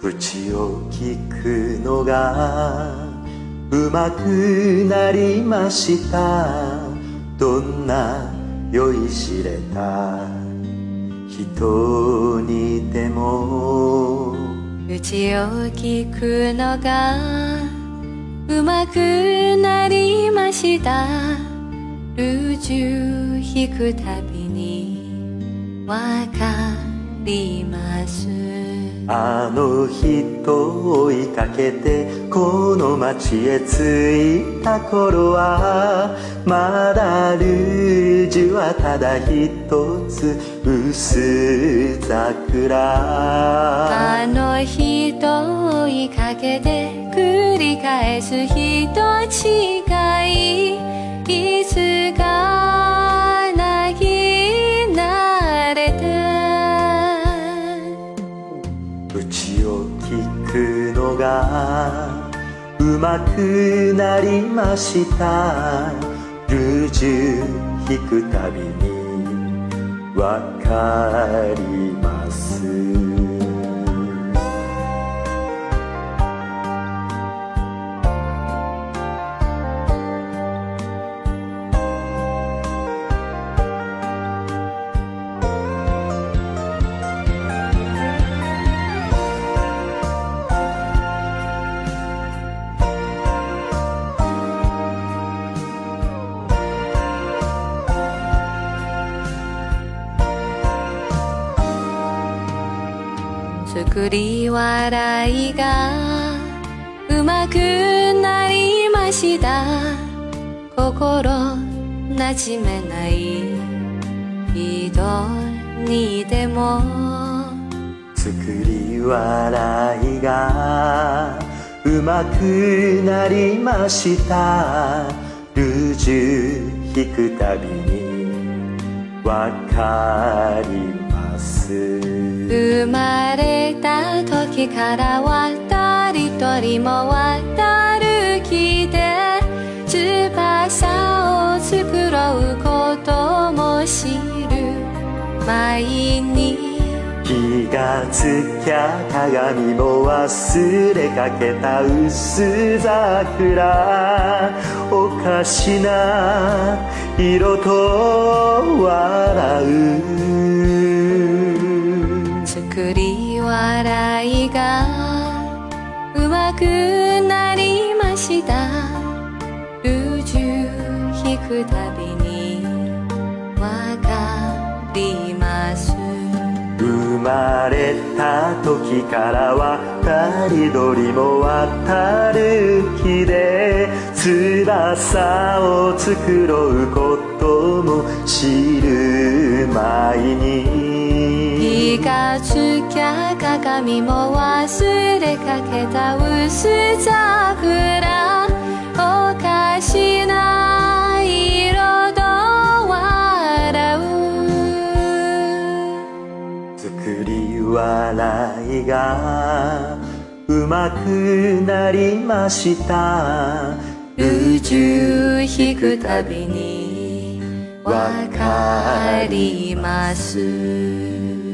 口を聞くのがうまくなりました。どんな酔いしれた。人にでも口を聞くのがうまくなりました。ルージュ引くたびにわかります。あの人追いかけてこの街へ着いた頃はまだルージュはただ一つ薄桜。あの人追いかけて繰り返す人違い。いつかまくなりました。ルージュ引くたびにわかります。作り笑いがうまくなりました。心なじめない人にでも作り笑いがうまくなりました。ルージュ引くたびにわかります。生まれた時から渡り鳥も渡る木で翼を作ろうことも知る。前に気がつきゃ鏡も忘れかけた薄桜。おかしな色とくなりました。ルージュ引くたびにわかります。生まれた時から渡り鳥も渡る木で翼を作ろうことも知る前に。がつきゃ鏡も忘れかけた薄桜おかしな色と笑う作り笑いがうまくなりました。ルージュ引くたびにわかります。